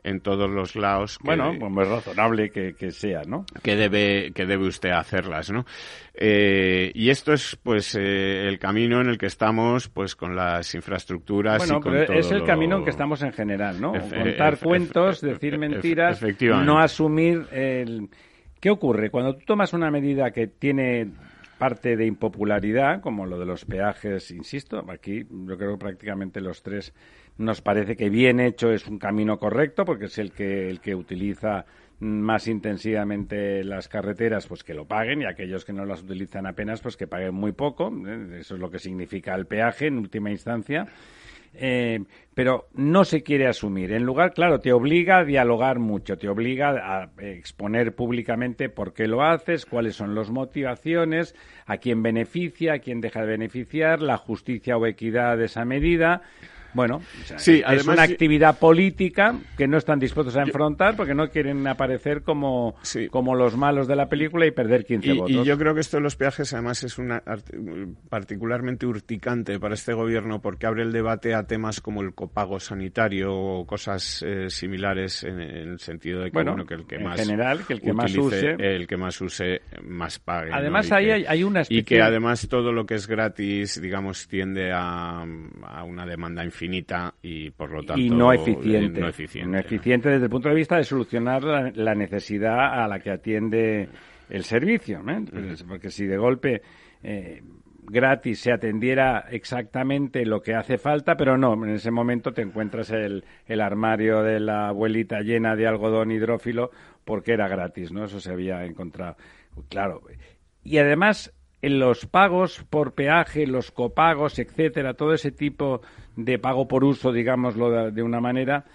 en todos los lados. bueno, pues es razonable que, sea, ¿no? Que debe, que debe usted hacerlas, ¿no? Eh, y esto es, pues, eh, el camino en el que estamos, pues, con las infraestructuras bueno, y con pero es el camino en que estamos en general, ¿no? Contar cuentos, decir mentiras, no asumir el ¿Qué ocurre? Cuando tú tomas una medida que tiene parte de impopularidad, como lo de los peajes, insisto, aquí yo creo que prácticamente los tres nos parece que bien hecho es un camino correcto, porque es el que, el que utiliza más intensivamente las carreteras, pues que lo paguen, y aquellos que no las utilizan apenas, pues que paguen muy poco. ¿eh? Eso es lo que significa el peaje en última instancia. Eh, pero no se quiere asumir. En lugar, claro, te obliga a dialogar mucho, te obliga a exponer públicamente por qué lo haces, cuáles son las motivaciones, a quién beneficia, a quién deja de beneficiar, la justicia o equidad de esa medida. Bueno, sí, es una actividad política que no están dispuestos a enfrentar porque no quieren aparecer como, como los malos de la película y perder 15 votos. Y yo creo que esto de los peajes además es una, particularmente urticante para este gobierno porque abre el debate a temas como el copago sanitario o cosas eh, similares en, el sentido de que, bueno, que el que más general, que el que más use, el que más use más pague. Además ahí hay, una Y que además todo lo que es gratis, digamos, tiende a, a una demanda infinita y por lo tanto y no eficiente, no eficiente, no eficiente desde el punto de vista de solucionar la, necesidad a la que atiende el servicio, pues, porque si de golpe eh, gratis se atendiera exactamente lo que hace falta, pero no, en ese momento te encuentras el, el armario de la abuelita llena de algodón hidrófilo porque era gratis, ¿no? Eso se había encontrado. Claro. Y además en los pagos por peaje, los copagos, etcétera, todo ese tipo de pago por uso, digámoslo de, de una manera,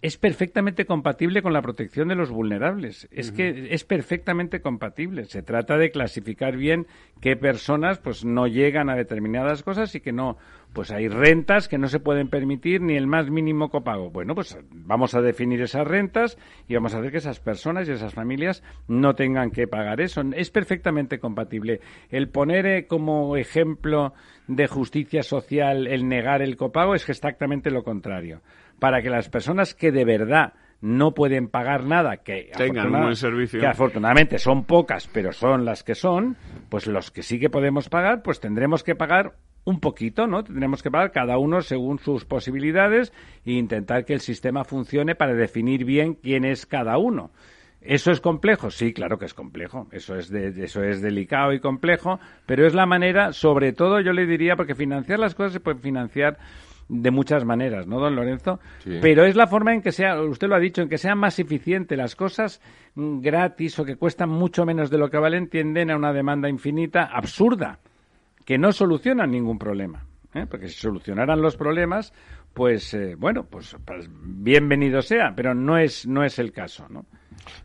es perfectamente compatible con la protección de los vulnerables. Es que es perfectamente compatible. Se trata de clasificar bien qué personas pues no llegan a determinadas cosas y que no pues hay rentas que no se pueden permitir ni el más mínimo copago. Bueno, pues vamos a definir esas rentas y vamos a hacer que esas personas y esas familias no tengan que pagar eso. Es perfectamente compatible. El poner eh, como ejemplo de justicia social el negar el copago es exactamente lo contrario para que las personas que de verdad no pueden pagar nada, que, Tengan un buen servicio. que afortunadamente son pocas, pero son las que son, pues los que sí que podemos pagar, pues tendremos que pagar un poquito, ¿no? Tendremos que pagar cada uno según sus posibilidades e intentar que el sistema funcione para definir bien quién es cada uno. ¿Eso es complejo? Sí, claro que es complejo. Eso es, de- eso es delicado y complejo, pero es la manera, sobre todo yo le diría, porque financiar las cosas se puede financiar de muchas maneras, ¿no, don Lorenzo? Sí. Pero es la forma en que sea, usted lo ha dicho, en que sea más eficiente. Las cosas mm, gratis o que cuestan mucho menos de lo que valen tienden a una demanda infinita absurda, que no solucionan ningún problema. ¿eh? Porque si solucionaran los problemas, pues eh, bueno, pues, pues bienvenido sea, pero no es, no es el caso, ¿no?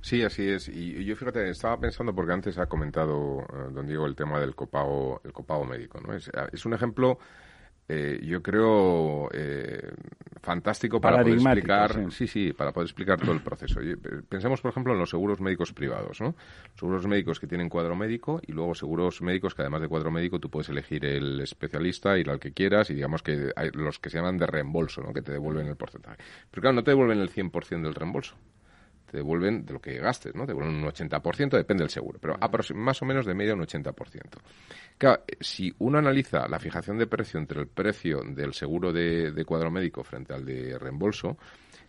Sí, así es. Y yo fíjate, estaba pensando porque antes ha comentado eh, don Diego el tema del copago, el copago médico, ¿no? Es, es un ejemplo, eh, yo creo, eh, fantástico para poder explicar, sí. sí, para poder explicar todo el proceso. Eh, Pensemos, por ejemplo, en los seguros médicos privados, ¿no? Seguros médicos que tienen cuadro médico y luego seguros médicos que además de cuadro médico tú puedes elegir el especialista, ir al que quieras y digamos que hay los que se llaman de reembolso, ¿no? Que te devuelven el porcentaje. Pero claro, no te devuelven el 100% del reembolso te devuelven de lo que gastes, ¿no? Te devuelven un 80%, depende del seguro, pero más o menos de media un 80%. Claro, eh, si uno analiza la fijación de precio entre el precio del seguro de, de cuadro médico frente al de reembolso,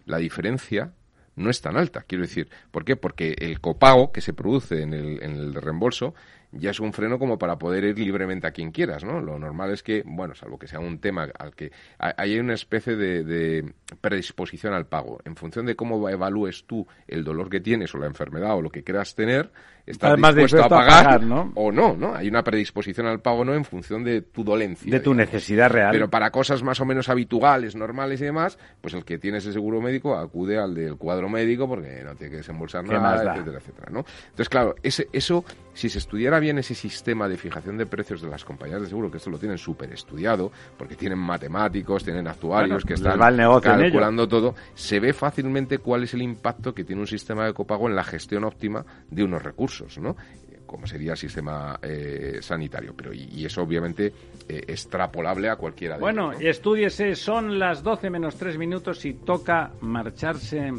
la diferencia no es tan alta. Quiero decir, ¿por qué? Porque el copago que se produce en el, en el reembolso ya es un freno como para poder ir libremente a quien quieras, ¿no? Lo normal es que, bueno, salvo que sea un tema al que hay- una especie de, de predisposición al pago. En función de cómo evalúes tú el dolor que tienes o la enfermedad o lo que quieras tener, estás Estás más dispuesto a pagar, o no, ¿no? Hay una predisposición al pago, ¿no? En función de tu dolencia. De tu digamos. necesidad real. Pero para cosas más o menos habituales, normales y demás, pues el que tiene ese seguro médico acude al del cuadro médico porque no tiene que desembolsar ¿Qué nada, etcétera, etcétera, ¿no? Entonces, claro, ese, eso, si se estudiara bien ese sistema de fijación de precios de las compañías de seguro, que esto lo tienen súper estudiado, porque tienen matemáticos, tienen actuarios Bueno, que están calculando todo, se ve fácilmente cuál es el impacto que tiene un sistema de copago en la gestión óptima de unos recursos, ¿no? como sería el sistema eh, sanitario, pero y, y eso obviamente eh, extrapolable a cualquiera de Bueno, ellos, ¿no? estúdiese, son las 12 menos 3 minutos y toca marcharse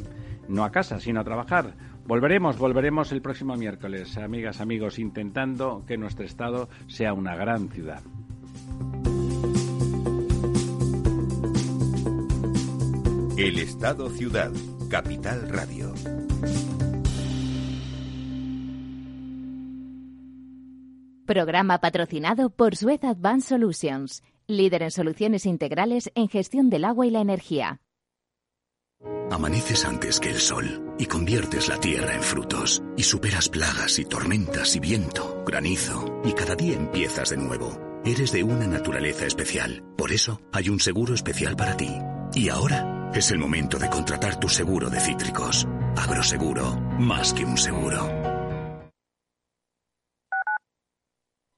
no a casa, sino a trabajar. Volveremos, volveremos el próximo miércoles, amigas, amigos, intentando que nuestro estado sea una gran ciudad. El Estado Ciudad, Capital Radio. Programa patrocinado por Suez Advanced Solutions, líder en soluciones integrales en gestión del agua y la energía. Amaneces antes que el sol y conviertes la tierra en frutos y superas plagas y tormentas y viento, granizo y cada día empiezas de nuevo. Eres de una naturaleza especial, por eso hay un seguro especial para ti. Y ahora es el momento de contratar tu seguro de cítricos. Agroseguro, más que un seguro.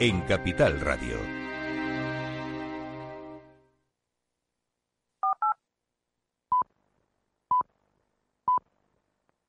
en Capital Radio.